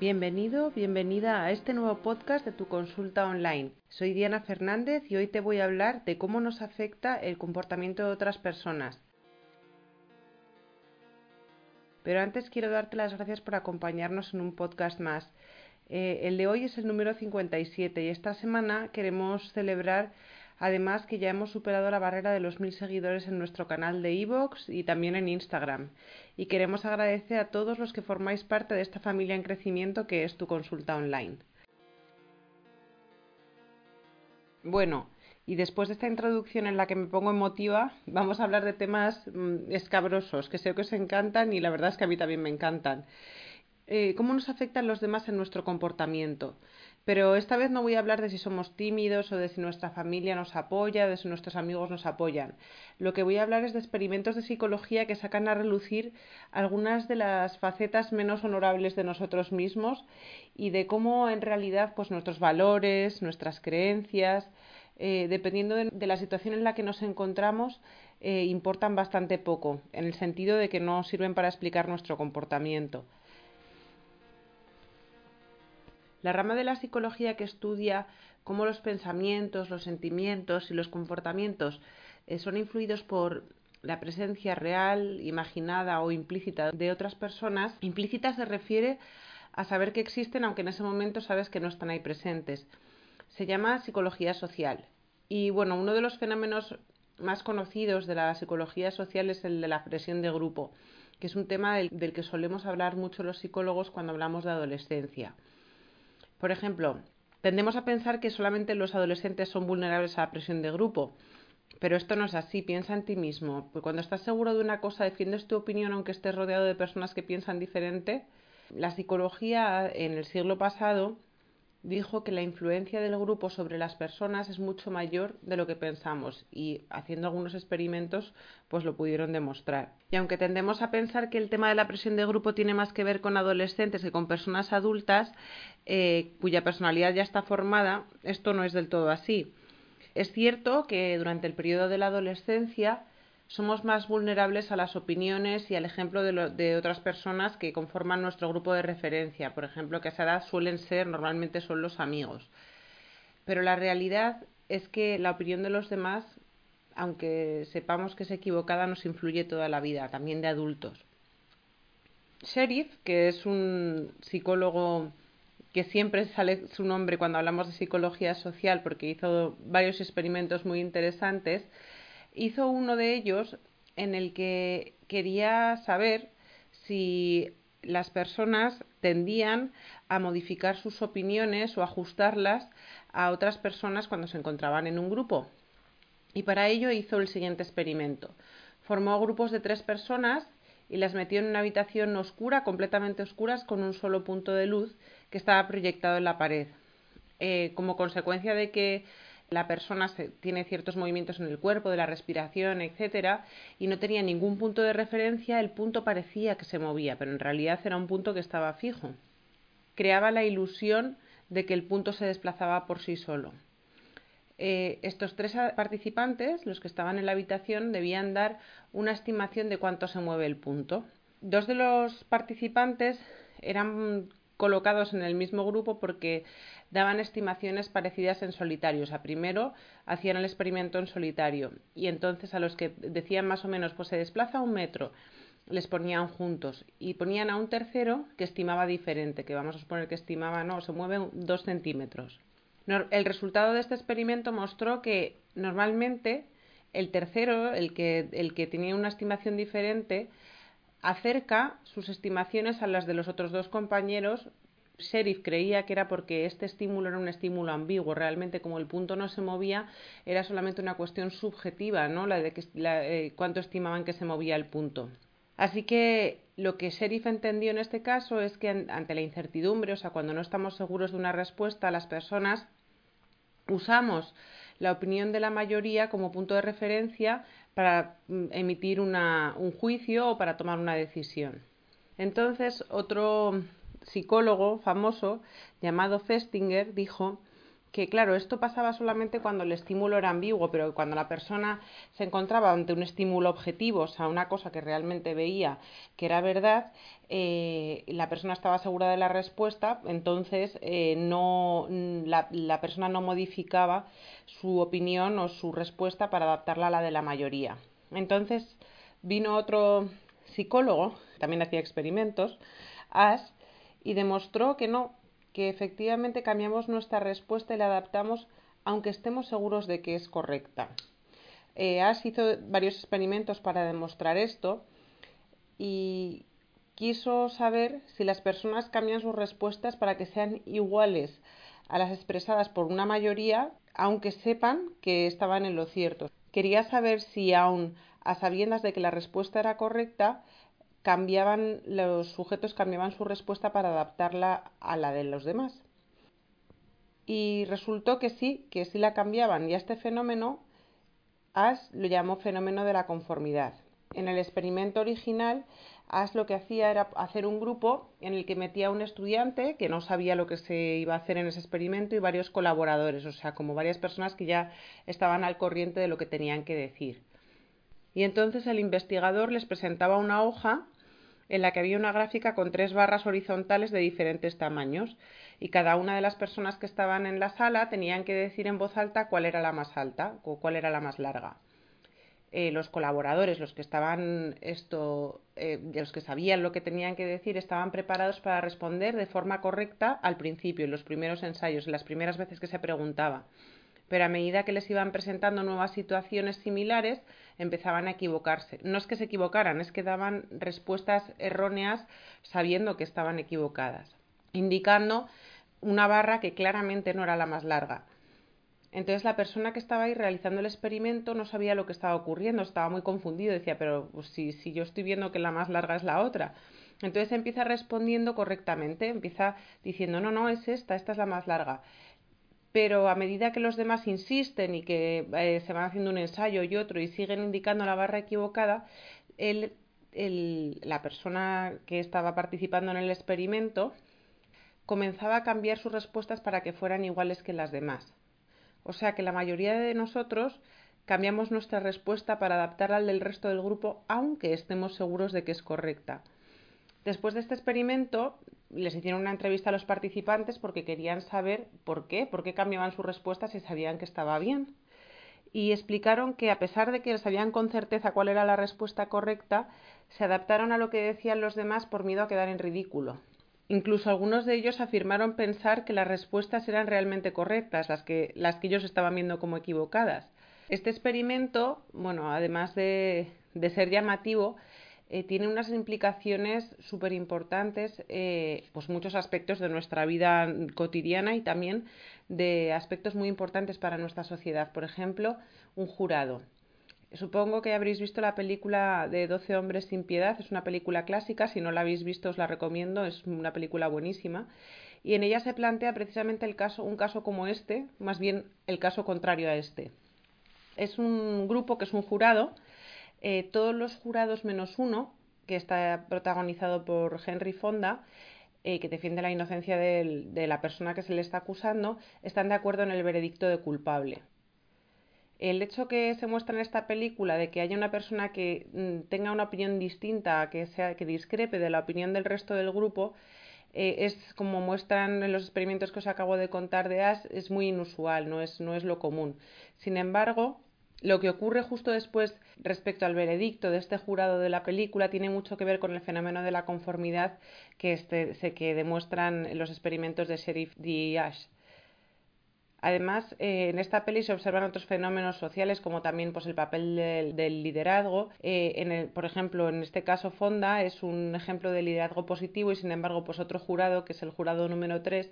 Bienvenido, bienvenida a este nuevo podcast de tu consulta online. Soy Diana Fernández y hoy te voy a hablar de cómo nos afecta el comportamiento de otras personas. Pero antes quiero darte las gracias por acompañarnos en un podcast más. Eh, el de hoy es el número 57 y esta semana queremos celebrar Además que ya hemos superado la barrera de los mil seguidores en nuestro canal de iVoox y también en Instagram. Y queremos agradecer a todos los que formáis parte de esta familia en crecimiento que es tu consulta online. Bueno, y después de esta introducción en la que me pongo emotiva, vamos a hablar de temas mm, escabrosos que sé que os encantan y la verdad es que a mí también me encantan. Eh, ¿Cómo nos afectan los demás en nuestro comportamiento? Pero esta vez no voy a hablar de si somos tímidos o de si nuestra familia nos apoya, de si nuestros amigos nos apoyan. Lo que voy a hablar es de experimentos de psicología que sacan a relucir algunas de las facetas menos honorables de nosotros mismos y de cómo en realidad pues nuestros valores, nuestras creencias, eh, dependiendo de, la situación en la que nos encontramos, eh, importan bastante poco, en el sentido de que no sirven para explicar nuestro comportamiento. La rama de la psicología que estudia cómo los pensamientos, los sentimientos y los comportamientos eh, son influidos por la presencia real, imaginada o implícita de otras personas, implícita se refiere a saber que existen aunque en ese momento sabes que no están ahí presentes. Se llama psicología social. Y bueno, uno de los fenómenos más conocidos de la psicología social es el de la presión de grupo, que es un tema del que solemos hablar mucho los psicólogos cuando hablamos de adolescencia. Por ejemplo, tendemos a pensar que solamente los adolescentes son vulnerables a la presión de grupo, pero esto no es así, piensa en ti mismo. Porque cuando estás seguro de una cosa, defiendes tu opinión aunque estés rodeado de personas que piensan diferente. La psicología en el siglo pasado dijo que la influencia del grupo sobre las personas es mucho mayor de lo que pensamos y haciendo algunos experimentos pues lo pudieron demostrar. Y aunque tendemos a pensar que el tema de la presión de grupo tiene más que ver con adolescentes que con personas adultas eh, cuya personalidad ya está formada, esto no es del todo así. Es cierto que durante el periodo de la adolescencia somos más vulnerables a las opiniones y al ejemplo de, otras personas que conforman nuestro grupo de referencia. Por ejemplo, que a esa edad suelen ser, normalmente son los amigos. Pero la realidad es que la opinión de los demás, aunque sepamos que es equivocada, nos influye toda la vida, también de adultos. Sheriff, que es un psicólogo que siempre sale su nombre cuando hablamos de psicología social porque hizo varios experimentos muy interesantes, hizo uno de ellos en el que quería saber si las personas tendían a modificar sus opiniones o ajustarlas a otras personas cuando se encontraban en un grupo. Y para ello hizo el siguiente experimento. Formó grupos de tres personas y las metió en una habitación oscura, completamente oscuras, con un solo punto de luz que estaba proyectado en la pared. Eh, como consecuencia de que la persona tiene ciertos movimientos en el cuerpo, de la respiración, etcétera, y no tenía ningún punto de referencia, el punto parecía que se movía, pero en realidad era un punto que estaba fijo. Creaba la ilusión de que el punto se desplazaba por sí solo. Eh, estos tres participantes, los que estaban en la habitación, debían dar una estimación de cuánto se mueve el punto. Dos de los participantes eran colocados en el mismo grupo porque daban estimaciones parecidas en solitario. O sea, primero hacían el experimento en solitario y entonces a los que decían más o menos pues se desplaza un metro les ponían juntos y ponían a un tercero que estimaba diferente, que vamos a suponer que estimaba, no, se mueve dos centímetros. El resultado de este experimento mostró que normalmente el tercero, el que, el que tenía una estimación diferente, acerca sus estimaciones a las de los otros dos compañeros Sheriff creía que era porque este estímulo era un estímulo ambiguo. Realmente, como el punto no se movía, era solamente una cuestión subjetiva, ¿no? La de que, eh, cuánto estimaban que se movía el punto. Así que lo que Sheriff entendió en este caso es que ante la incertidumbre, o sea, cuando no estamos seguros de una respuesta, las personas usamos la opinión de la mayoría como punto de referencia para mm, emitir un juicio o para tomar una decisión. Entonces, otro psicólogo famoso llamado Festinger dijo que claro, esto pasaba solamente cuando el estímulo era ambiguo, pero cuando la persona se encontraba ante un estímulo objetivo, o sea, una cosa que realmente veía que era verdad, eh, la persona estaba segura de la respuesta, entonces eh, no, la, la persona no modificaba su opinión o su respuesta para adaptarla a la de la mayoría. Entonces vino otro psicólogo, también hacía experimentos, Ash, y demostró que no, que efectivamente cambiamos nuestra respuesta y la adaptamos aunque estemos seguros de que es correcta. Eh, hizo varios experimentos para demostrar esto y quiso saber si las personas cambian sus respuestas para que sean iguales a las expresadas por una mayoría, aunque sepan que estaban en lo cierto. Quería saber si aún a sabiendas de que la respuesta era correcta, cambiaban, los sujetos cambiaban su respuesta para adaptarla a la de los demás. Y resultó que sí, que sí la cambiaban. Y a este fenómeno Ash lo llamó fenómeno de la conformidad. En el experimento original, Ash lo que hacía era hacer un grupo en el que metía a un estudiante que no sabía lo que se iba a hacer en ese experimento y varios colaboradores, o sea, como varias personas que ya estaban al corriente de lo que tenían que decir. Y entonces el investigador les presentaba una hoja en la que había una gráfica con tres barras horizontales de diferentes tamaños y cada una de las personas que estaban en la sala tenían que decir en voz alta cuál era la más alta o cuál era la más larga. Eh, los colaboradores, los que estaban esto, eh, los que sabían lo que tenían que decir, estaban preparados para responder de forma correcta al principio, en los primeros ensayos, en las primeras veces que se preguntaba pero a medida que les iban presentando nuevas situaciones similares, empezaban a equivocarse. No es que se equivocaran, es que daban respuestas erróneas sabiendo que estaban equivocadas, indicando una barra que claramente no era la más larga. Entonces la persona que estaba ahí realizando el experimento no sabía lo que estaba ocurriendo, estaba muy confundido, decía, pero pues, si, si yo estoy viendo que la más larga es la otra. Entonces empieza respondiendo correctamente, empieza diciendo, no, no, es esta, esta es la más larga pero a medida que los demás insisten y que eh, se van haciendo un ensayo y otro y siguen indicando la barra equivocada, la persona que estaba participando en el experimento comenzaba a cambiar sus respuestas para que fueran iguales que las demás. O sea que la mayoría de nosotros cambiamos nuestra respuesta para adaptarla al del resto del grupo, aunque estemos seguros de que es correcta. Después de este experimento, les hicieron una entrevista a los participantes porque querían saber por qué, por qué cambiaban sus respuestas si sabían que estaba bien. Y explicaron que a pesar de que sabían con certeza cuál era la respuesta correcta, se adaptaron a lo que decían los demás por miedo a quedar en ridículo. Incluso algunos de ellos afirmaron pensar que las respuestas eran realmente correctas, las que, las que ellos estaban viendo como equivocadas. Este experimento, bueno, además de, de ser llamativo, eh, tiene unas implicaciones súper importantes, eh, pues muchos aspectos de nuestra vida cotidiana y también de aspectos muy importantes para nuestra sociedad. Por ejemplo, un jurado. Supongo que habréis visto la película de 12 hombres sin piedad, es una película clásica, si no la habéis visto os la recomiendo, es una película buenísima. Y en ella se plantea precisamente el caso, un caso como este, más bien el caso contrario a este. Es un grupo que es un jurado, eh, todos los jurados menos uno, que está protagonizado por Henry Fonda, eh, que defiende la inocencia de la persona que se le está acusando, están de acuerdo en el veredicto de culpable. El hecho que se muestra en esta película de que haya una persona que mm, tenga una opinión distinta, que, sea, que discrepe de la opinión del resto del grupo, eh, es como muestran en los experimentos que os acabo de contar de Ash, es muy inusual, no es, no es lo común. Sin embargo, lo que ocurre justo después respecto al veredicto de este jurado de la película tiene mucho que ver con el fenómeno de la conformidad que, este, que demuestran los experimentos de Sheriff D. Además, eh, en esta peli se observan otros fenómenos sociales como también pues, el papel del, liderazgo. Eh, en el, por ejemplo, en este caso Fonda es un ejemplo de liderazgo positivo y sin embargo pues otro jurado, que es el jurado número 3,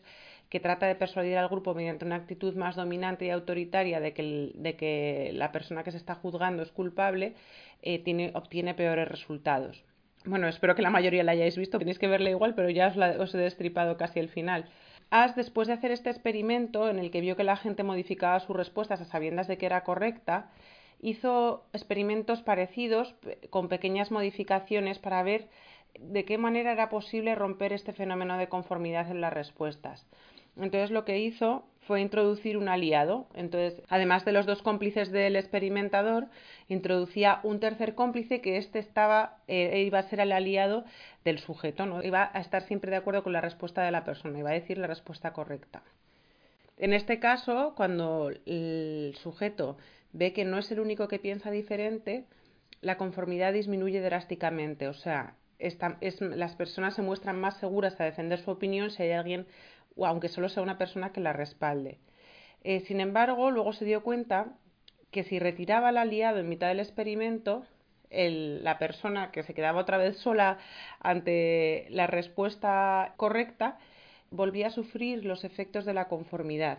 que trata de persuadir al grupo mediante una actitud más dominante y autoritaria de que, de que la persona que se está juzgando es culpable, eh, tiene, obtiene peores resultados. Bueno, espero que la mayoría la hayáis visto, tenéis que verla igual, pero ya os, os he destripado casi el final. As, después de hacer este experimento en el que vio que la gente modificaba sus respuestas a sabiendas de que era correcta, hizo experimentos parecidos con pequeñas modificaciones para ver de qué manera era posible romper este fenómeno de conformidad en las respuestas. Entonces lo que hizo fue introducir un aliado. Entonces, además de los dos cómplices del experimentador, introducía un tercer cómplice que este estaba, eh, iba a ser el aliado del sujeto, ¿no? Iba a estar siempre de acuerdo con la respuesta de la persona, iba a decir la respuesta correcta. En este caso, cuando el sujeto ve que no es el único que piensa diferente, la conformidad disminuye drásticamente. O sea, las personas se muestran más seguras a defender su opinión si hay alguien o aunque solo sea una persona que la respalde. Eh, sin embargo, luego se dio cuenta que si retiraba al aliado en mitad del experimento, la persona que se quedaba otra vez sola ante la respuesta correcta, volvía a sufrir los efectos de la conformidad.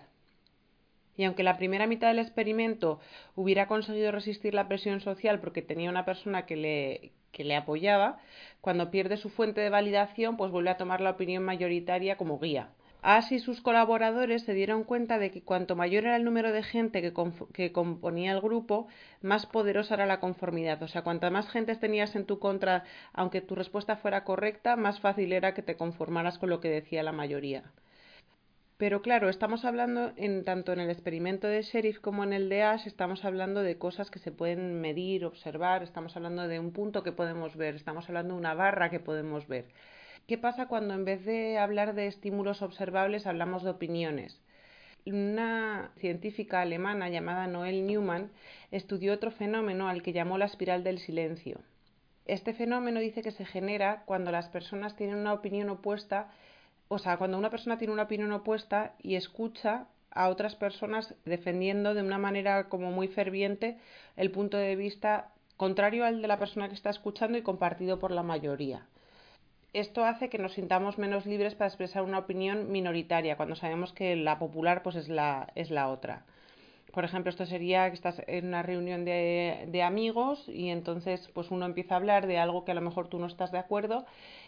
Y aunque la primera mitad del experimento hubiera conseguido resistir la presión social porque tenía una persona que le, que le apoyaba, cuando pierde su fuente de validación, pues vuelve a tomar la opinión mayoritaria como guía. Así y sus colaboradores se dieron cuenta de que cuanto mayor era el número de gente que, componía el grupo, más poderosa era la conformidad. O sea, cuanta más gente tenías en tu contra, aunque tu respuesta fuera correcta, más fácil era que te conformaras con lo que decía la mayoría. Pero claro, estamos hablando en tanto en el experimento de Sheriff como en el de Ash, estamos hablando de cosas que se pueden medir, observar, estamos hablando de un punto que podemos ver, estamos hablando de una barra que podemos ver. ¿Qué pasa cuando en vez de hablar de estímulos observables hablamos de opiniones? Una científica alemana llamada Noel Newman estudió otro fenómeno al que llamó la espiral del silencio. Este fenómeno dice que se genera cuando las personas tienen una opinión opuesta, o sea, cuando una persona tiene una opinión opuesta y escucha a otras personas defendiendo de una manera como muy ferviente el punto de vista contrario al de la persona que está escuchando y compartido por la mayoría esto hace que nos sintamos menos libres para expresar una opinión minoritaria, cuando sabemos que la popular pues es la, es la otra. Por ejemplo, esto sería que estás en una reunión de, de, amigos y entonces pues uno empieza a hablar de algo que a lo mejor tú no estás de acuerdo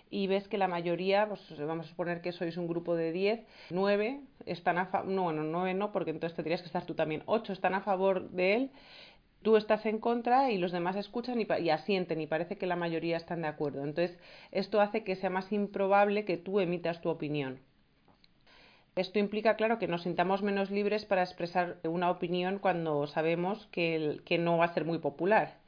y ves que la mayoría, pues vamos a suponer que sois un grupo de 10, 9 están a favor, no, bueno, 9 no, porque entonces tendrías que estar tú también, 8 están a favor de él tú estás en contra y los demás escuchan y, asienten y parece que la mayoría están de acuerdo. Entonces, esto hace que sea más improbable que tú emitas tu opinión. Esto implica, claro, que nos sintamos menos libres para expresar una opinión cuando sabemos que, que no va a ser muy popular.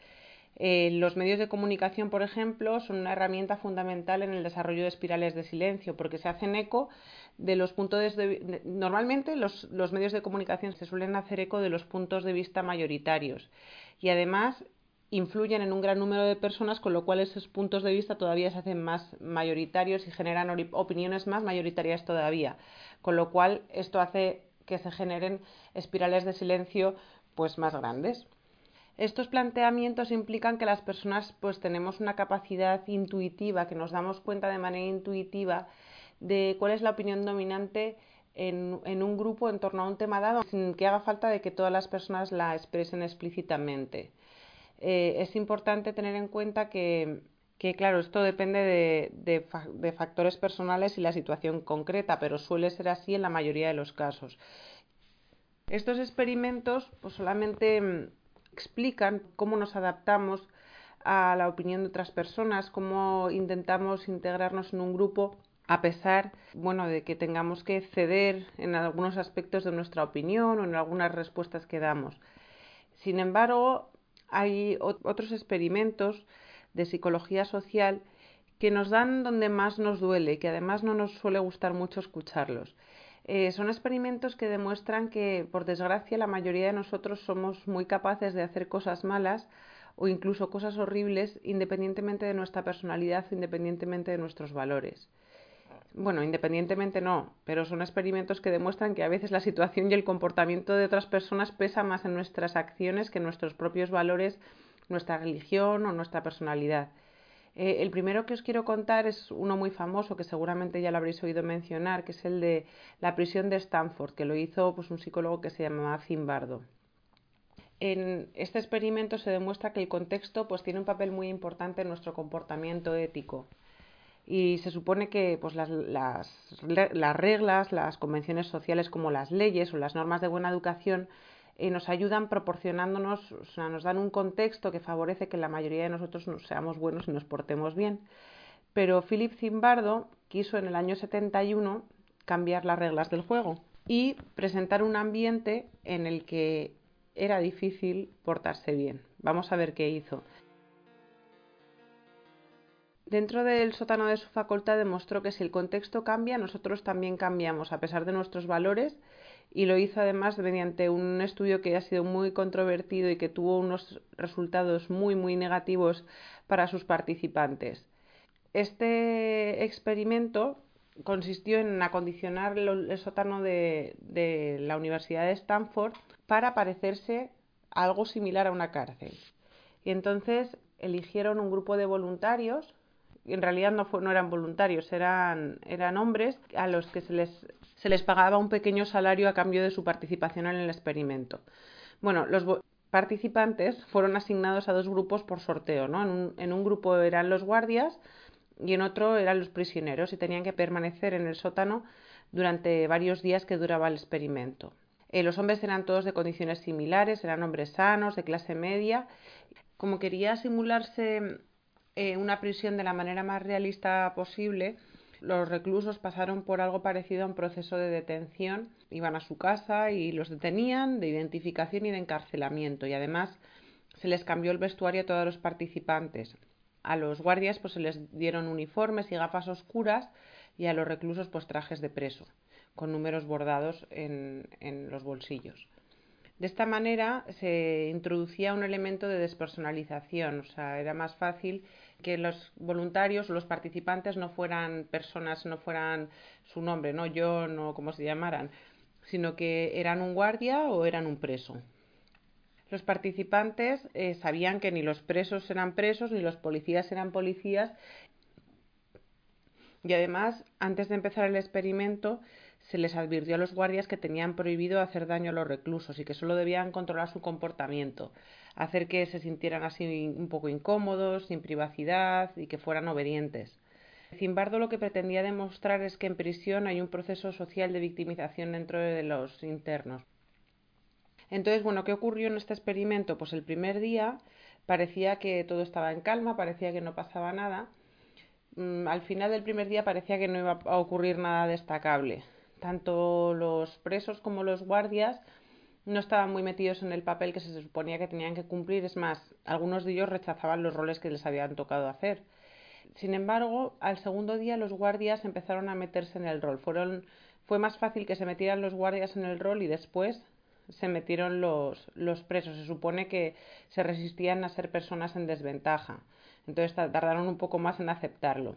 Eh, los medios de comunicación, por ejemplo, son una herramienta fundamental en el desarrollo de espirales de silencio porque se hacen eco de los puntos de, normalmente los, los, medios de comunicación se suelen hacer eco de los puntos de vista mayoritarios y además influyen en un gran número de personas con lo cual esos puntos de vista todavía se hacen más mayoritarios y generan opiniones más mayoritarias todavía con lo cual esto hace que se generen espirales de silencio pues más grandes. Estos planteamientos implican que las personas pues tenemos una capacidad intuitiva, que nos damos cuenta de manera intuitiva de cuál es la opinión dominante en, un grupo en torno a un tema dado, sin que haga falta de que todas las personas la expresen explícitamente. Eh, es importante tener en cuenta que, claro, esto depende de, de, factores personales y la situación concreta, pero suele ser así en la mayoría de los casos. Estos experimentos pues, solamente mm, explican cómo nos adaptamos a la opinión de otras personas, cómo intentamos integrarnos en un grupo a pesar bueno, de que tengamos que ceder en algunos aspectos de nuestra opinión o en algunas respuestas que damos. Sin embargo, hay otros experimentos de psicología social que nos dan donde más nos duele, que además no nos suele gustar mucho escucharlos. Eh, son experimentos que demuestran que, por desgracia, la mayoría de nosotros somos muy capaces de hacer cosas malas o incluso cosas horribles independientemente de nuestra personalidad, independientemente de nuestros valores. Bueno, independientemente no, pero son experimentos que demuestran que a veces la situación y el comportamiento de otras personas pesa más en nuestras acciones que nuestros propios valores, nuestra religión o nuestra personalidad. Eh, el primero que os quiero contar es uno muy famoso que seguramente ya lo habréis oído mencionar, que es el de la prisión de Stanford, que lo hizo pues, un psicólogo que se llamaba Zimbardo. En este experimento se demuestra que el contexto pues, tiene un papel muy importante en nuestro comportamiento ético y se supone que pues, las, las, reglas, las convenciones sociales como las leyes o las normas de buena educación eh, nos ayudan proporcionándonos, o sea, nos dan un contexto que favorece que la mayoría de nosotros seamos buenos y nos portemos bien. Pero Philip Zimbardo quiso en el año 71 cambiar las reglas del juego y presentar un ambiente en el que era difícil portarse bien. Vamos a ver qué hizo. Dentro del sótano de su facultad demostró que si el contexto cambia, nosotros también cambiamos, a pesar de nuestros valores, y lo hizo además mediante un estudio que ha sido muy controvertido y que tuvo unos resultados muy, muy negativos para sus participantes. Este experimento consistió en acondicionar el sótano de, la Universidad de Stanford para parecerse algo similar a una cárcel. Y entonces eligieron un grupo de voluntarios en realidad no, no eran voluntarios, eran, eran hombres a los que se les, se les pagaba un pequeño salario a cambio de su participación en el experimento. Bueno, los participantes fueron asignados a dos grupos por sorteo, ¿no? En un, en un grupo eran los guardias y en otro eran los prisioneros y tenían que permanecer en el sótano durante varios días que duraba el experimento. Eh, los hombres eran todos de condiciones similares, eran hombres sanos, de clase media. Como quería simularse eh, una prisión de la manera más realista posible, los reclusos pasaron por algo parecido a un proceso de detención. Iban a su casa y los detenían de identificación y de encarcelamiento. Y además se les cambió el vestuario a todos los participantes. A los guardias pues se les dieron uniformes y gafas oscuras y a los reclusos pues trajes de preso, con números bordados en, en los bolsillos. De esta manera se introducía un elemento de despersonalización, o sea, era más fácil que los voluntarios, los participantes no fueran personas, no fueran su nombre, no yo, no como se llamaran, sino que eran un guardia o eran un preso. Los participantes eh, sabían que ni los presos eran presos ni los policías eran policías y además, antes de empezar el experimento, se les advirtió a los guardias que tenían prohibido hacer daño a los reclusos y que solo debían controlar su comportamiento, hacer que se sintieran así un poco incómodos, sin privacidad y que fueran obedientes. Zimbardo lo que pretendía demostrar es que en prisión hay un proceso social de victimización dentro de los internos. Entonces, bueno, ¿qué ocurrió en este experimento? Pues el primer día parecía que todo estaba en calma, parecía que no pasaba nada. Mm, al final del primer día parecía que no iba a ocurrir nada destacable tanto los presos como los guardias no estaban muy metidos en el papel que se suponía que tenían que cumplir. Es más, algunos de ellos rechazaban los roles que les habían tocado hacer. Sin embargo, al segundo día los guardias empezaron a meterse en el rol. Fueron, fue más fácil que se metieran los guardias en el rol y después se metieron los, los presos. Se supone que se resistían a ser personas en desventaja. Entonces tardaron un poco más en aceptarlo.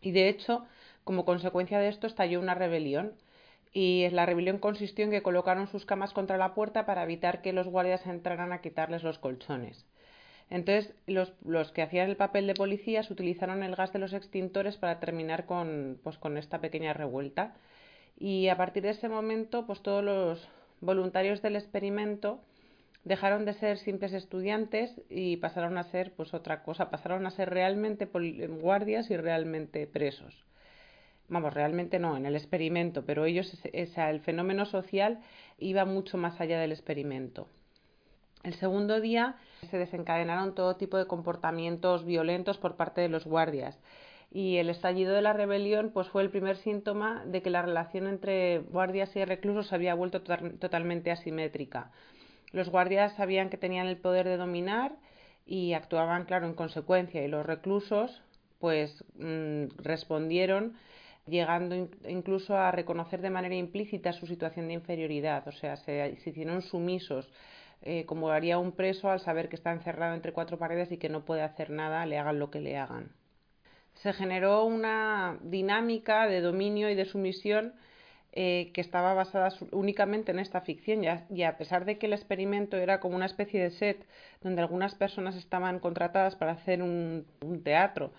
Y de hecho, como consecuencia de esto estalló una rebelión y la rebelión consistió en que colocaron sus camas contra la puerta para evitar que los guardias entraran a quitarles los colchones. Entonces, los, los, que hacían el papel de policías utilizaron el gas de los extintores para terminar con, pues, con esta pequeña revuelta. Y a partir de ese momento, pues todos los voluntarios del experimento dejaron de ser simples estudiantes y pasaron a ser pues otra cosa, pasaron a ser realmente guardias y realmente presos vamos, realmente no, en el experimento, pero ellos, el fenómeno social iba mucho más allá del experimento. El segundo día se desencadenaron todo tipo de comportamientos violentos por parte de los guardias y el estallido de la rebelión pues fue el primer síntoma de que la relación entre guardias y reclusos había vuelto totalmente asimétrica. Los guardias sabían que tenían el poder de dominar y actuaban, claro, en consecuencia y los reclusos pues mm, respondieron llegando incluso a reconocer de manera implícita su situación de inferioridad, o sea, se, hicieron sumisos, eh, como haría un preso al saber que está encerrado entre cuatro paredes y que no puede hacer nada, le hagan lo que le hagan. se generó una dinámica de dominio y de sumisión eh, que estaba basada únicamente en esta ficción y a, pesar de que el experimento era como una especie de set donde algunas personas estaban contratadas para hacer un, teatro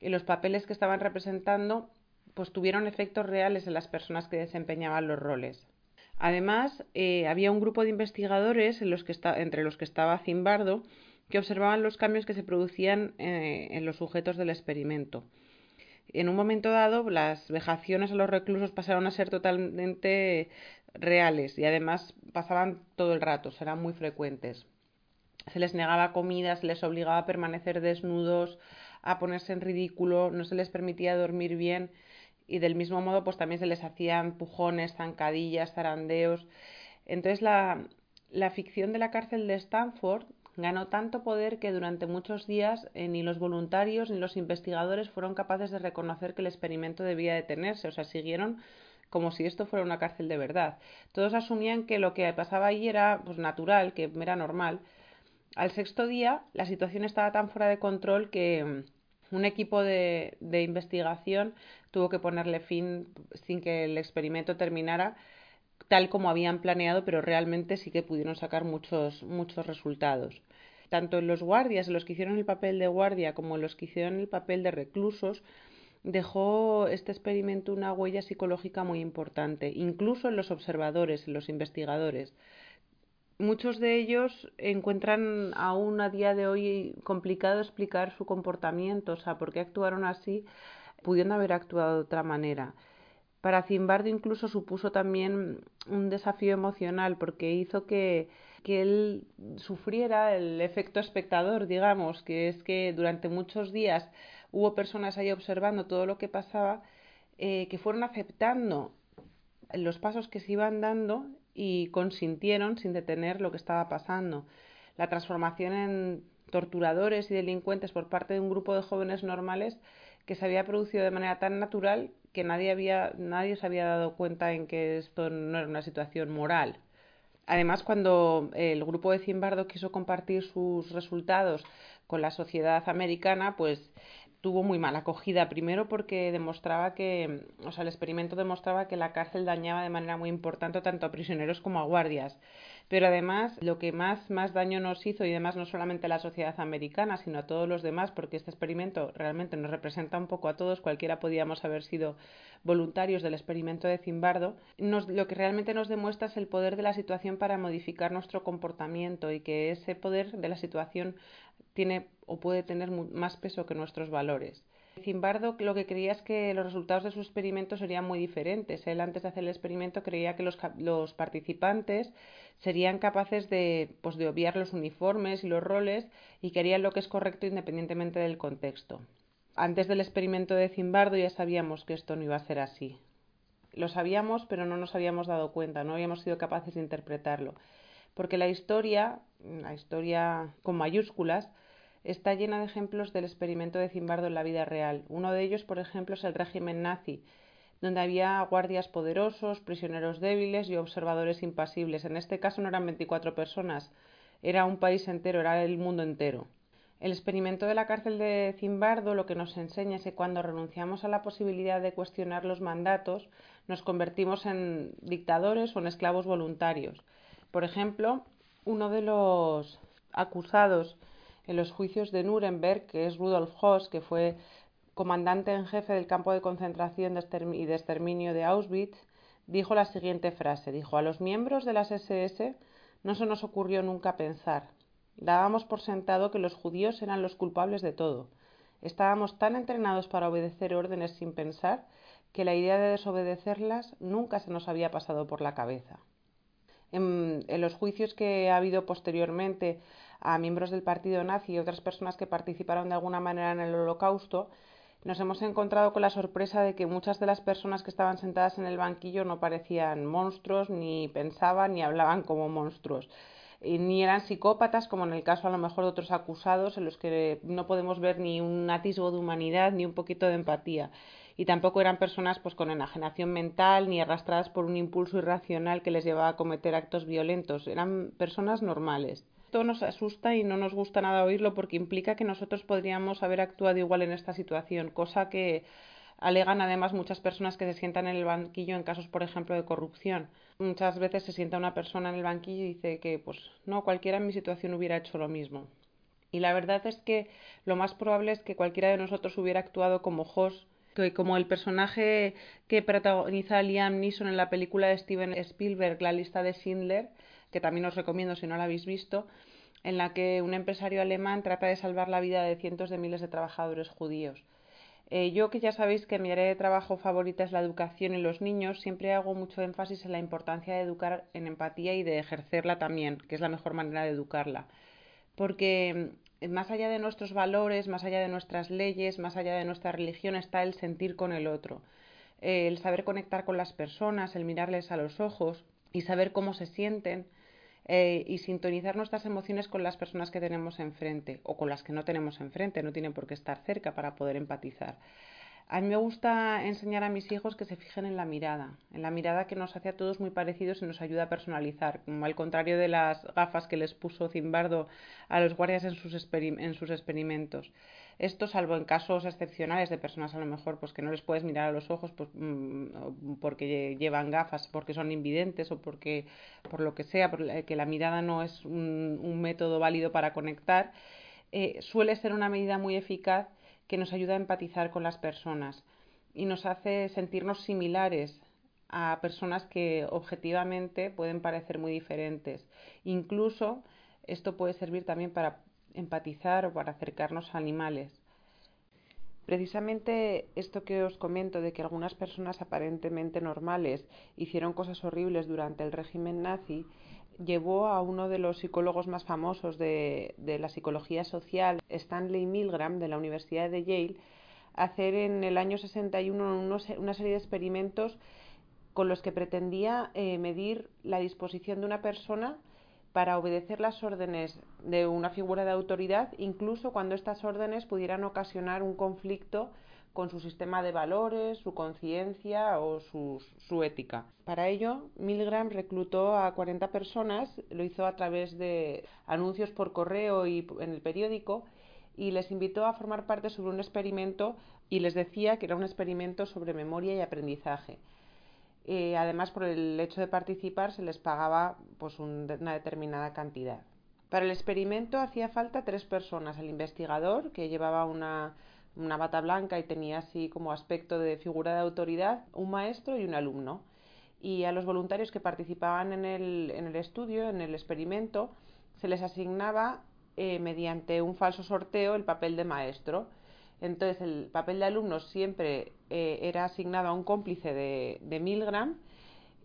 y los papeles que estaban representando pues tuvieron efectos reales en las personas que desempeñaban los roles. Además, eh, había un grupo de investigadores que entre los que estaba Zimbardo que observaban los cambios que se producían eh, en los sujetos del experimento en un momento dado las vejaciones a los reclusos pasaron a ser totalmente reales y además pasaban todo el rato, eran muy frecuentes. Se les negaba comida, se les obligaba a permanecer desnudos, a ponerse en ridículo, no se les permitía dormir bien y del mismo modo pues también se les hacían pujones, zancadillas, zarandeos. Entonces la, la ficción de la cárcel de Stanford ganó tanto poder que durante muchos días eh, ni los voluntarios ni los investigadores fueron capaces de reconocer que el experimento debía detenerse, o sea, siguieron como si esto fuera una cárcel de verdad. Todos asumían que lo que pasaba allí era pues, natural, que era normal. Al sexto día, la situación estaba tan fuera de control que un equipo de, de investigación tuvo que ponerle fin sin que el experimento terminara tal como habían planeado, pero realmente sí que pudieron sacar muchos, muchos resultados. Tanto en los guardias, los que hicieron el papel de guardia, como en los que hicieron el papel de reclusos, dejó este experimento una huella psicológica muy importante, incluso en los observadores, en los investigadores. Muchos de ellos encuentran aún a día de hoy complicado explicar su comportamiento, o sea, por qué actuaron así, pudiendo haber actuado de otra manera. Para Zimbardo incluso supuso también un desafío emocional porque hizo que, que él sufriera el efecto espectador, digamos, que es que durante muchos días hubo personas ahí observando todo lo que pasaba, eh, que fueron aceptando los pasos que se iban dando y consintieron sin detener lo que estaba pasando. La transformación en torturadores y delincuentes por parte de un grupo de jóvenes normales que se había producido de manera tan natural que nadie, había, nadie se había dado cuenta en que esto no era una situación moral. Además, cuando el grupo de Zimbardo quiso compartir sus resultados con la sociedad americana, pues tuvo muy mala acogida. Primero porque demostraba que, o sea, el experimento demostraba que la cárcel dañaba de manera muy importante tanto a prisioneros como a guardias. Pero además, lo que más, más daño nos hizo, y además no solamente a la sociedad americana, sino a todos los demás, porque este experimento realmente nos representa un poco a todos, cualquiera podíamos haber sido voluntarios del experimento de Zimbardo, nos, lo que realmente nos demuestra es el poder de la situación para modificar nuestro comportamiento y que ese poder de la situación tiene o puede tener más peso que nuestros valores. Zimbardo lo que creía es que los resultados de su experimento serían muy diferentes. Él antes de hacer el experimento creía que los, participantes serían capaces de, pues, de obviar los uniformes y los roles y que harían lo que es correcto independientemente del contexto. Antes del experimento de Zimbardo ya sabíamos que esto no iba a ser así. Lo sabíamos, pero no nos habíamos dado cuenta, no habíamos sido capaces de interpretarlo. Porque la historia, la historia con mayúsculas, está llena de ejemplos del experimento de Zimbardo en la vida real. Uno de ellos, por ejemplo, es el régimen nazi, donde había guardias poderosos, prisioneros débiles y observadores impasibles. En este caso no eran 24 personas, era un país entero, era el mundo entero. El experimento de la cárcel de Zimbardo lo que nos enseña es que cuando renunciamos a la posibilidad de cuestionar los mandatos, nos convertimos en dictadores o en esclavos voluntarios. Por ejemplo, uno de los acusados en los juicios de Nuremberg, que es Rudolf Hoss, que fue comandante en jefe del campo de concentración y de exterminio de Auschwitz, dijo la siguiente frase, dijo, a los miembros de las SS no se nos ocurrió nunca pensar. Dábamos por sentado que los judíos eran los culpables de todo. Estábamos tan entrenados para obedecer órdenes sin pensar que la idea de desobedecerlas nunca se nos había pasado por la cabeza. En, en los juicios que ha habido posteriormente a miembros del partido nazi y otras personas que participaron de alguna manera en el holocausto, nos hemos encontrado con la sorpresa de que muchas de las personas que estaban sentadas en el banquillo no parecían monstruos, ni pensaban, ni hablaban como monstruos. ni eran psicópatas, como en el caso a lo mejor de otros acusados, en los que no podemos ver ni un atisbo de humanidad ni un poquito de empatía. Y tampoco eran personas pues, con enajenación mental ni arrastradas por un impulso irracional que les llevaba a cometer actos violentos. Eran personas normales. Esto nos asusta y no nos gusta nada oírlo porque implica que nosotros podríamos haber actuado igual en esta situación, cosa que alegan además muchas personas que se sientan en el banquillo en casos, por ejemplo, de corrupción. Muchas veces se sienta una persona en el banquillo y dice que, pues, no, cualquiera en mi situación hubiera hecho lo mismo. Y la verdad es que lo más probable es que cualquiera de nosotros hubiera actuado como Hoss, que como el personaje que protagoniza Liam Neeson en la película de Steven Spielberg, La lista de Schindler, que también os recomiendo si no la habéis visto, en la que un empresario alemán trata de salvar la vida de cientos de miles de trabajadores judíos. Eh, yo que ya sabéis que mi área de trabajo favorita es la educación y los niños, siempre hago mucho énfasis en la importancia de educar en empatía y de ejercerla también, que es la mejor manera de educarla. Porque mm, más allá de nuestros valores, más allá de nuestras leyes, más allá de nuestra religión está el sentir con el otro, eh, el saber conectar con las personas, el mirarles a los ojos y saber cómo se sienten eh, y sintonizar nuestras emociones con las personas que tenemos enfrente o con las que no tenemos enfrente, no tienen por qué estar cerca para poder empatizar. A mí me gusta enseñar a mis hijos que se fijen en la mirada, en la mirada que nos hace a todos muy parecidos y nos ayuda a personalizar, como al contrario de las gafas que les puso Zimbardo a los guardias en sus, en sus experimentos. Esto, salvo en casos excepcionales de personas a lo mejor pues que no les puedes mirar a los ojos pues, mm, porque llevan gafas, porque son invidentes o porque por lo que sea, que la mirada no es un, método válido para conectar, eh, suele ser una medida muy eficaz que nos ayuda a empatizar con las personas y nos hace sentirnos similares a personas que objetivamente pueden parecer muy diferentes. Incluso esto puede servir también para empatizar o para acercarnos a animales. Precisamente esto que os comento de que algunas personas aparentemente normales hicieron cosas horribles durante el régimen nazi llevó a uno de los psicólogos más famosos de, la psicología social, Stanley Milgram, de la Universidad de Yale, a hacer en el año 61 una serie de experimentos con los que pretendía eh, medir la disposición de una persona para obedecer las órdenes de una figura de autoridad, incluso cuando estas órdenes pudieran ocasionar un conflicto con su sistema de valores, su conciencia o su, ética. Para ello, Milgram reclutó a 40 personas, lo hizo a través de anuncios por correo y en el periódico, y les invitó a formar parte sobre un experimento y les decía que era un experimento sobre memoria y aprendizaje. Eh, además, por el hecho de participar, se les pagaba pues, una determinada cantidad. Para el experimento hacía falta tres personas. El investigador, que llevaba una, bata blanca y tenía así como aspecto de figura de autoridad, un maestro y un alumno. Y a los voluntarios que participaban en el, estudio, en el experimento, se les asignaba eh, mediante un falso sorteo el papel de maestro. Entonces, el papel de alumno siempre eh, era asignado a un cómplice de Milgram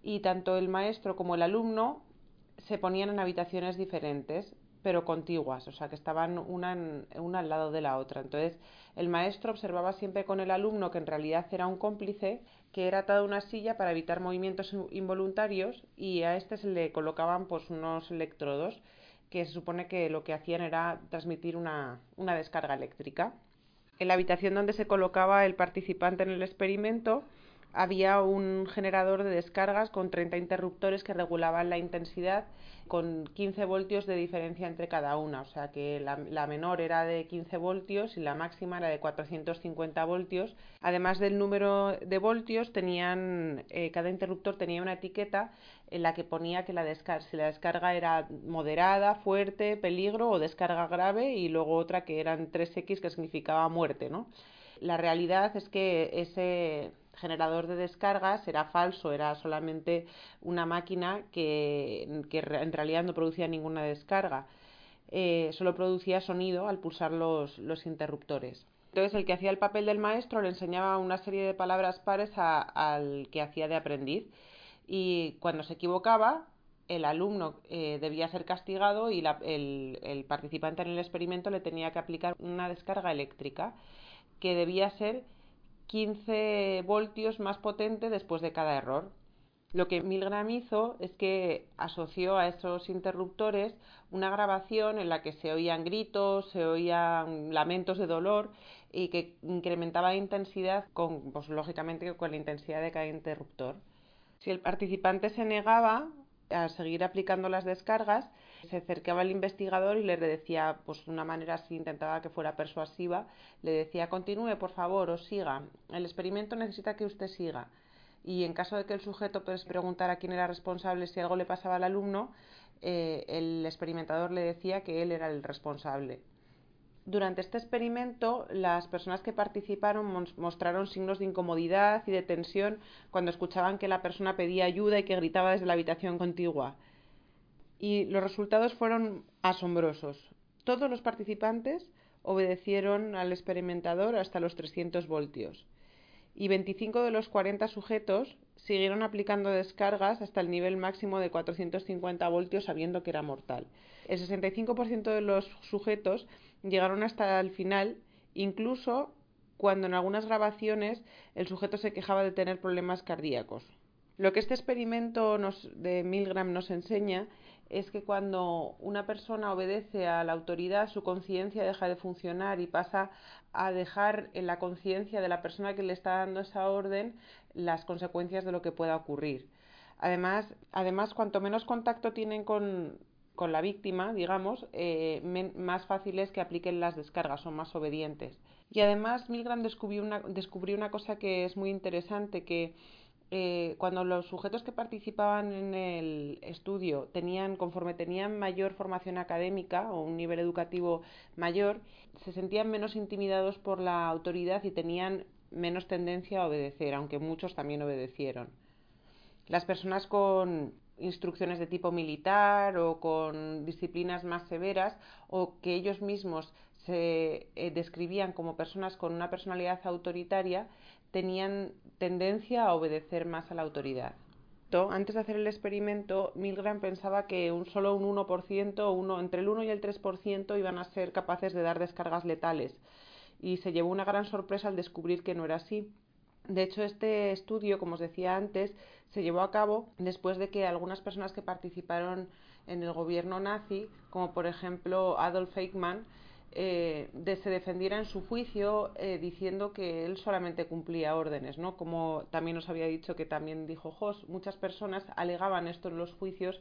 y tanto el maestro como el alumno se ponían en habitaciones diferentes, pero contiguas, o sea, que estaban una, una al lado de la otra. Entonces, el maestro observaba siempre con el alumno que en realidad era un cómplice que era atado a una silla para evitar movimientos involuntarios y a este se le colocaban pues unos electrodos que se supone que lo que hacían era transmitir una descarga eléctrica. En la habitación donde se colocaba el participante en el experimento había un generador de descargas con 30 interruptores que regulaban la intensidad con 15 voltios de diferencia entre cada una, o sea que la, menor era de 15 voltios y la máxima era de 450 voltios. Además del número de voltios, eh, cada interruptor tenía una etiqueta en la que ponía que la descarga, si la descarga era moderada, fuerte, peligro o descarga grave y luego otra que eran 3X que significaba muerte. ¿no? La realidad es que ese generador de descargas era falso, era solamente una máquina que, en realidad no producía ninguna descarga, eh, solo producía sonido al pulsar los, interruptores. Entonces el que hacía el papel del maestro le enseñaba una serie de palabras pares al que hacía de aprendiz y cuando se equivocaba el alumno eh, debía ser castigado y el, el participante en el experimento le tenía que aplicar una descarga eléctrica que debía ser 15 voltios más potente después de cada error. Lo que Milgram hizo es que asoció a esos interruptores una grabación en la que se oían gritos, se oían lamentos de dolor y que incrementaba la intensidad con, pues, lógicamente con la intensidad de cada interruptor. Si el participante se negaba, a seguir aplicando las descargas, se acercaba al investigador y le decía, pues de una manera así, intentaba que fuera persuasiva, le decía, continúe, por favor, o siga. El experimento necesita que usted siga. Y en caso de que el sujeto pues, preguntara quién era responsable si algo le pasaba al alumno, eh, el experimentador le decía que él era el responsable. Durante este experimento, las personas que participaron mostraron signos de incomodidad y de tensión cuando escuchaban que la persona pedía ayuda y que gritaba desde la habitación contigua. Y los resultados fueron asombrosos. Todos los participantes obedecieron al experimentador hasta los 300 voltios y 25 de los 40 sujetos siguieron aplicando descargas hasta el nivel máximo de 450 voltios sabiendo que era mortal. El 65% de los sujetos llegaron hasta el final, incluso cuando en algunas grabaciones el sujeto se quejaba de tener problemas cardíacos. Lo que este experimento de Milgram nos enseña es que cuando una persona obedece a la autoridad, su conciencia deja de funcionar y pasa a dejar en la conciencia de la persona que le está dando esa orden las consecuencias de lo que pueda ocurrir. Además, además cuanto menos contacto tienen con, con la víctima, digamos, eh, más fácil es que apliquen las descargas, son más obedientes. Y además Milgram descubrió una, descubrió una cosa que es muy interesante, que eh, cuando los sujetos que participaban en el estudio tenían, conforme tenían mayor formación académica o un nivel educativo mayor, se sentían menos intimidados por la autoridad y tenían menos tendencia a obedecer, aunque muchos también obedecieron. Las personas con instrucciones de tipo militar o con disciplinas más severas o que ellos mismos se eh, describían como personas con una personalidad autoritaria tenían tendencia a obedecer más a la autoridad. Antes de hacer el experimento, Milgram pensaba que un, solo un 1%, uno, entre el 1 y el 3% iban a ser capaces de dar descargas letales y se llevó una gran sorpresa al descubrir que no era así. De hecho, este estudio, como os decía antes, se llevó a cabo después de que algunas personas que participaron en el gobierno nazi, como por ejemplo Adolf Eichmann, eh, de, se defendiera en su juicio eh, diciendo que él solamente cumplía órdenes, ¿no? Como también os había dicho que también dijo Jos, muchas personas alegaban esto en los juicios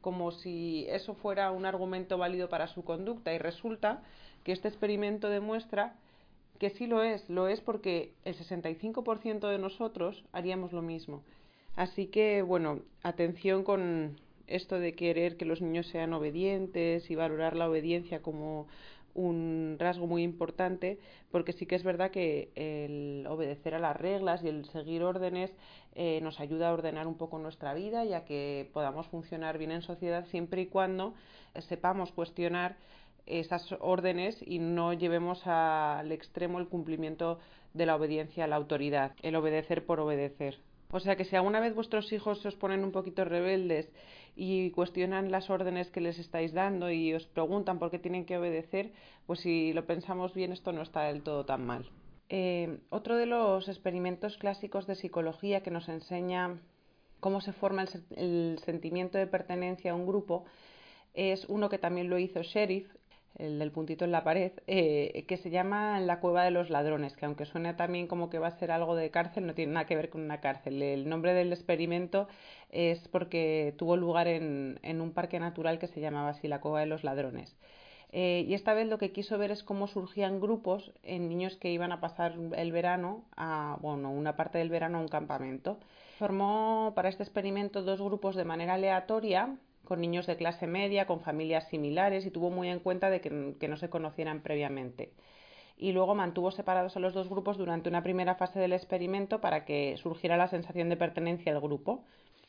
como si eso fuera un argumento válido para su conducta y resulta que este experimento demuestra que sí lo es, lo es porque el 65% de nosotros haríamos lo mismo. Así que, bueno, atención con esto de querer que los niños sean obedientes y valorar la obediencia como un rasgo muy importante porque sí que es verdad que el obedecer a las reglas y el seguir órdenes eh, nos ayuda a ordenar un poco nuestra vida y a que podamos funcionar bien en sociedad siempre y cuando sepamos cuestionar esas órdenes y no llevemos al extremo el cumplimiento de la obediencia a la autoridad, el obedecer por obedecer. O sea que si alguna vez vuestros hijos se os ponen un poquito rebeldes y cuestionan las órdenes que les estáis dando y os preguntan por qué tienen que obedecer, pues si lo pensamos bien esto no está del todo tan mal. Eh, otro de los experimentos clásicos de psicología que nos enseña cómo se forma el sentimiento de pertenencia a un grupo es uno que también lo hizo Sheriff el del puntito en la pared, eh, que se llama La cueva de los ladrones, que aunque suena también como que va a ser algo de cárcel, no tiene nada que ver con una cárcel. El nombre del experimento es porque tuvo lugar en, en un parque natural que se llamaba así La cueva de los ladrones. Eh, y esta vez lo que quiso ver es cómo surgían grupos en niños que iban a pasar el verano, a, bueno, una parte del verano a un campamento. Formó para este experimento dos grupos de manera aleatoria, con niños de clase media, con familias similares y tuvo muy en cuenta de que, no se conocieran previamente. Y luego mantuvo separados a los dos grupos durante una primera fase del experimento para que surgiera la sensación de pertenencia al grupo.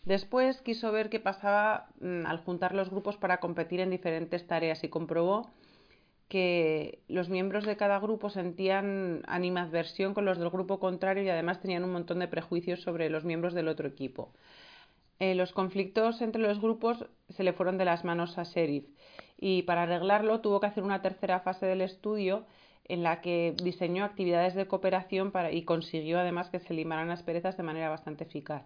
Después quiso ver qué pasaba mm, al juntar los grupos para competir en diferentes tareas y comprobó que los miembros de cada grupo sentían animadversión con los del grupo contrario y además tenían un montón de prejuicios sobre los miembros del otro equipo. Eh, los conflictos entre los grupos se le fueron de las manos a Sheriff y para arreglarlo tuvo que hacer una tercera fase del estudio en la que diseñó actividades de cooperación para, y consiguió además que se limaran las perezas de manera bastante eficaz.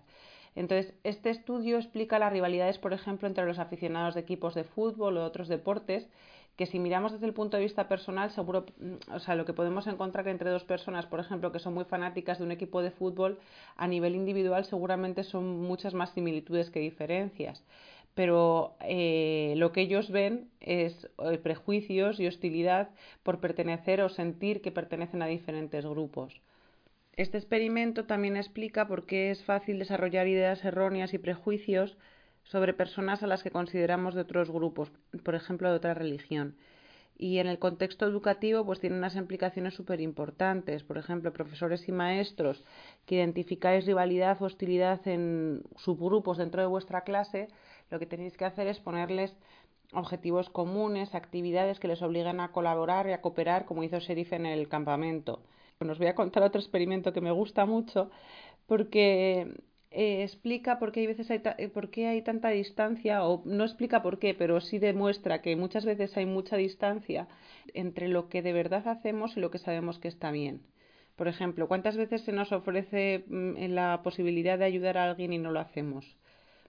Entonces, este estudio explica las rivalidades, por ejemplo, entre los aficionados de equipos de fútbol o otros deportes que si miramos desde el punto de vista personal, seguro, mm, o sea, lo que podemos encontrar entre dos personas, por ejemplo, que son muy fanáticas de un equipo de fútbol, a nivel individual seguramente son muchas más similitudes que diferencias. pero eh, lo que ellos ven es eh, prejuicios y hostilidad por pertenecer o sentir que pertenecen a diferentes grupos. Este experimento también explica por qué es fácil desarrollar ideas erróneas y prejuicios sobre personas a las que consideramos de otros grupos, por ejemplo, de otra religión. Y en el contexto educativo, pues tiene unas implicaciones súper importantes. Por ejemplo, profesores y maestros que identificáis rivalidad o hostilidad en subgrupos dentro de vuestra clase, lo que tenéis que hacer es ponerles objetivos comunes, actividades que les obliguen a colaborar y a cooperar, como hizo Sheriff en el campamento. Bueno, os voy a contar otro experimento que me gusta mucho porque eh, explica por qué hay veces hay eh, por qué hay tanta distancia o no explica por qué, pero sí demuestra que muchas veces hay mucha distancia entre lo que de verdad hacemos y lo que sabemos que está bien. Por ejemplo, ¿cuántas veces se nos ofrece mm, la posibilidad de ayudar a alguien y no lo hacemos?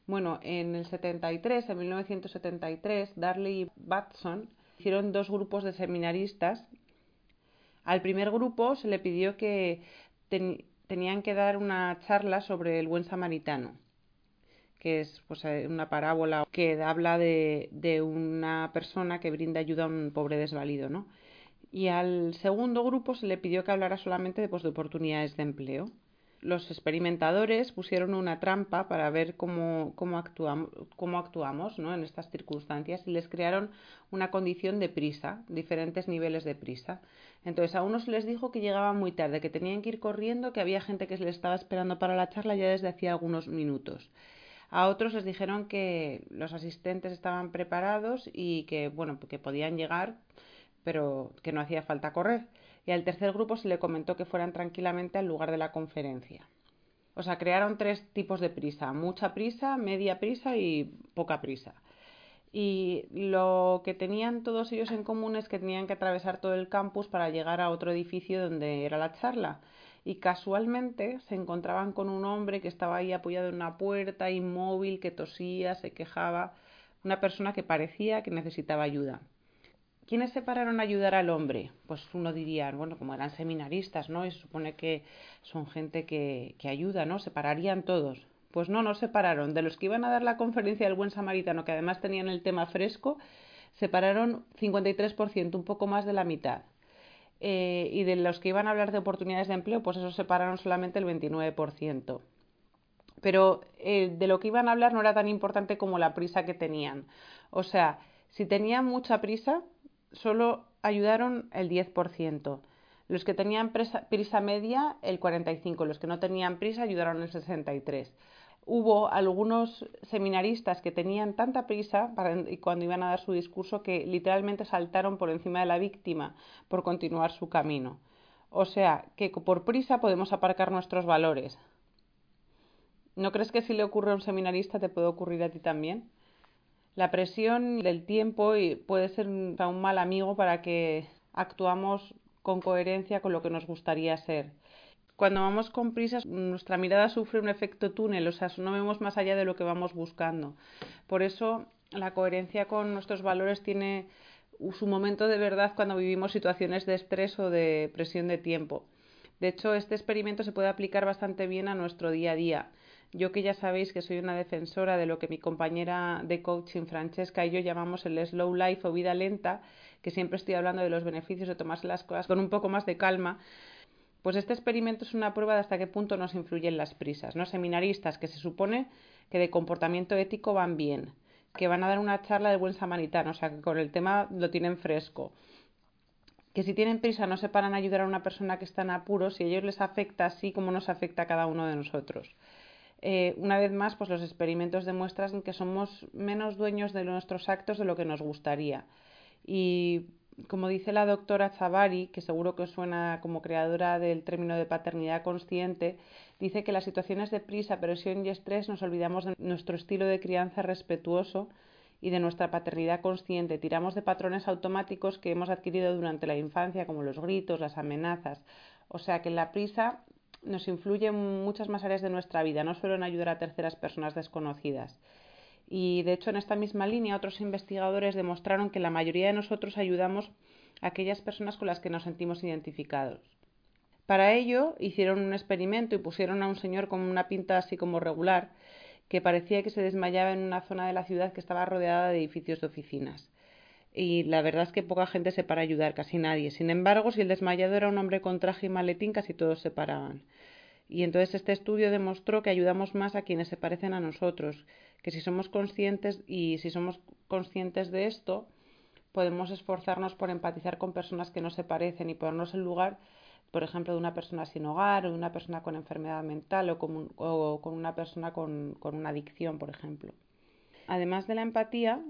Bueno, en el 73, en 1973, Darley y Batson hicieron dos grupos de seminaristas. Al primer grupo se le pidió que tenían que dar una charla sobre el buen samaritano, que es pues, eh, una parábola que habla de, de, una persona que brinda ayuda a un pobre desvalido, ¿no? Y al segundo grupo se le pidió que hablara solamente de, pues, de oportunidades de empleo los experimentadores pusieron una trampa para ver cómo, cómo, actuamos, cómo actuamos ¿no? en estas circunstancias y les crearon una condición de prisa, diferentes niveles de prisa. Entonces a unos les dijo que llegaban muy tarde, que tenían que ir corriendo, que había gente que les estaba esperando para la charla ya desde hacía algunos minutos. A otros les dijeron que los asistentes estaban preparados y que bueno, que podían llegar, pero que no hacía falta correr y al tercer grupo se le comentó que fueran tranquilamente al lugar de la conferencia. O sea, crearon tres tipos de prisa, mucha prisa, media prisa y poca prisa. Y lo que tenían todos ellos en común es que tenían que atravesar todo el campus para llegar a otro edificio donde era la charla. Y casualmente se encontraban con un hombre que estaba ahí apoyado en una puerta, inmóvil, que tosía, se quejaba, una persona que parecía que necesitaba ayuda. ¿Quiénes se pararon a ayudar al hombre? Pues uno diría, bueno, como eran seminaristas, ¿no? Y se supone que son gente que, que ayuda, ¿no? Se pararían todos. Pues no, no se pararon. De los que iban a dar la conferencia del buen samaritano, que además tenían el tema fresco, se pararon 53%, un poco más de la mitad. Eh, y de los que iban a hablar de oportunidades de empleo, pues eso se pararon solamente el 29%. Pero eh, de lo que iban a hablar no era tan importante como la prisa que tenían. O sea, si tenían mucha prisa, solo ayudaron el 10%. Los que tenían prisa, media, el 45%. Los que no tenían prisa, ayudaron el 63%. Hubo algunos seminaristas que tenían tanta prisa cuando iban a dar su discurso que literalmente saltaron por encima de la víctima por continuar su camino. O sea, que por prisa podemos aparcar nuestros valores. ¿No crees que si le ocurre a un seminarista te puede ocurrir a ti también? La presión del tiempo puede ser un mal amigo para que actuamos con coherencia con lo que nos gustaría ser. Cuando vamos con prisas, nuestra mirada sufre un efecto túnel, o sea, no vemos más allá de lo que vamos buscando. Por eso, la coherencia con nuestros valores tiene su momento de verdad cuando vivimos situaciones de estrés o de presión de tiempo. De hecho, este experimento se puede aplicar bastante bien a nuestro día a día. Yo que ya sabéis que soy una defensora de lo que mi compañera de coaching Francesca y yo llamamos el slow life o vida lenta, que siempre estoy hablando de los beneficios de tomarse las cosas con un poco más de calma, pues este experimento es una prueba de hasta qué punto nos influyen las prisas. ¿no? Seminaristas que se supone que de comportamiento ético van bien, que van a dar una charla de buen samaritano, o sea que con el tema lo tienen fresco. Que si tienen prisa no se paran a ayudar a una persona que está en apuros y a ellos les afecta así como nos afecta a cada uno de nosotros. Eh, una vez más, pues los experimentos demuestran que somos menos dueños de nuestros actos de lo que nos gustaría. Y como dice la doctora Chavari, que seguro que suena como creadora del término de paternidad consciente, dice que las situaciones de prisa, presión y estrés nos olvidamos de nuestro estilo de crianza respetuoso y de nuestra paternidad consciente. Tiramos de patrones automáticos que hemos adquirido durante la infancia, como los gritos, las amenazas. O sea que la prisa nos influye en muchas más áreas de nuestra vida, no solo en ayudar a terceras personas desconocidas. Y de hecho, en esta misma línea, otros investigadores demostraron que la mayoría de nosotros ayudamos a aquellas personas con las que nos sentimos identificados. Para ello, hicieron un experimento y pusieron a un señor con una pinta así como regular, que parecía que se desmayaba en una zona de la ciudad que estaba rodeada de edificios de oficinas. Y la verdad es que poca gente se para a ayudar, casi nadie. Sin embargo, si el desmayado era un hombre con traje y maletín, casi todos se paraban. Y entonces este estudio demostró que ayudamos más a quienes se parecen a nosotros, que si somos conscientes y si somos conscientes de esto, podemos esforzarnos por empatizar con personas que no se parecen y ponernos en lugar, por ejemplo, de una persona sin hogar o de una persona con enfermedad mental o con, con una persona con una adicción, por ejemplo. Además de la empatía,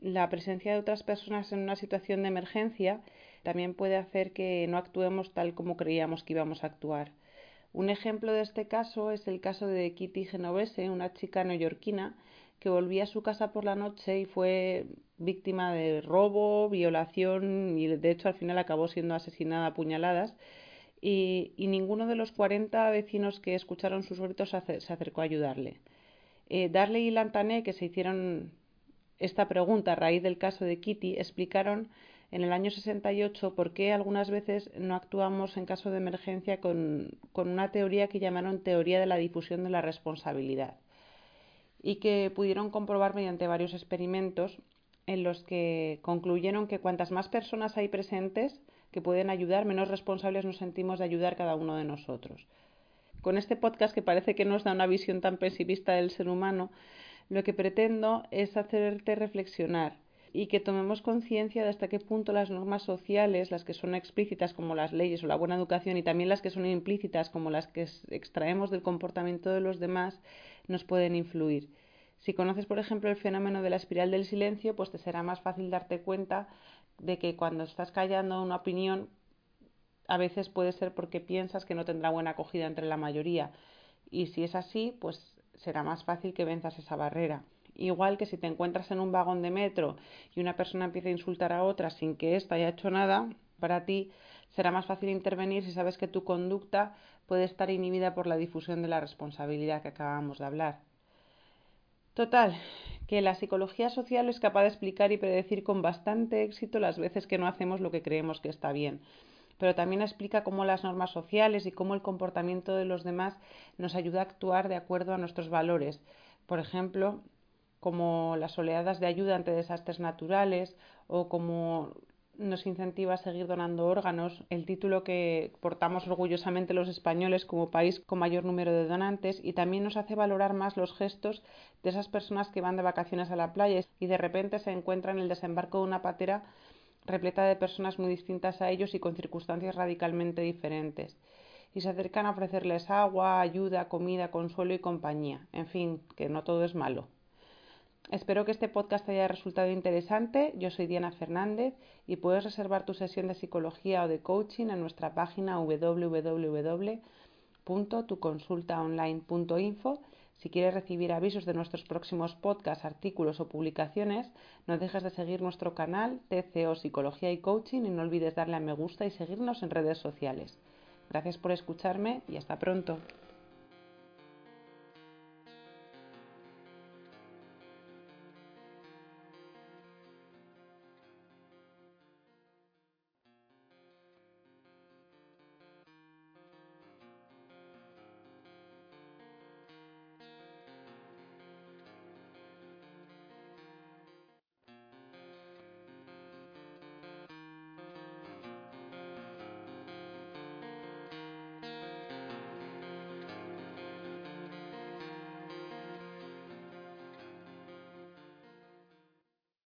la presencia de otras personas en una situación de emergencia también puede hacer que no actuemos tal como creíamos que íbamos a actuar. Un ejemplo de este caso es el caso de Kitty Genovese, una chica neoyorquina que volvía a su casa por la noche y fue víctima de robo, violación y de hecho al final acabó siendo asesinada a puñaladas. Y, ninguno de los 40 vecinos que escucharon sus gritos se, acercó a ayudarle. Eh, Darley y Lantané, que se hicieron esta pregunta a raíz del caso de Kitty, explicaron en el año 68 por qué algunas veces no actuamos en caso de emergencia con, con una teoría que llamaron teoría de la difusión de la responsabilidad y que pudieron comprobar mediante varios experimentos en los que concluyeron que cuantas más personas hay presentes que pueden ayudar, menos responsables nos sentimos de ayudar cada uno de nosotros. Con este podcast que parece que nos da una visión tan pesimista del ser humano, lo que pretendo es hacerte reflexionar y que tomemos conciencia de hasta qué punto las normas sociales, las que son explícitas como las leyes o la buena educación y también las que son implícitas como las que extraemos del comportamiento de los demás, nos pueden influir. Si conoces, por ejemplo, el fenómeno de la espiral del silencio, pues te será más fácil darte cuenta de que cuando estás callando una opinión, a veces puede ser porque piensas que no tendrá buena acogida entre la mayoría. Y si es así, pues será más fácil que venzas esa barrera. Igual que si te encuentras en un vagón de metro y una persona empieza a insultar a otra sin que ésta haya hecho nada, para ti será más fácil intervenir si sabes que tu conducta puede estar inhibida por la difusión de la responsabilidad que acabamos de hablar. Total, que la psicología social es capaz de explicar y predecir con bastante éxito las veces que no hacemos lo que creemos que está bien, pero también explica cómo las normas sociales y cómo el comportamiento de los demás nos ayuda a actuar de acuerdo a nuestros valores. Por ejemplo, como las oleadas de ayuda ante desastres naturales o como nos incentiva a seguir donando órganos, el título que portamos orgullosamente los españoles como país con mayor número de donantes y también nos hace valorar más los gestos de esas personas que van de vacaciones a la playa y de repente se encuentran en el desembarco de una patera repleta de personas muy distintas a ellos y con circunstancias radicalmente diferentes y se acercan a ofrecerles agua, ayuda, comida, consuelo y compañía. En fin, que no todo es malo. Espero que este podcast te haya resultado interesante. Yo soy Diana Fernández y puedes reservar tu sesión de psicología o de coaching en nuestra página www.tuconsultaonline.info. Si quieres recibir avisos de nuestros próximos podcasts, artículos o publicaciones, no dejes de seguir nuestro canal TCO Psicología y Coaching y no olvides darle a me gusta y seguirnos en redes sociales. Gracias por escucharme y hasta pronto.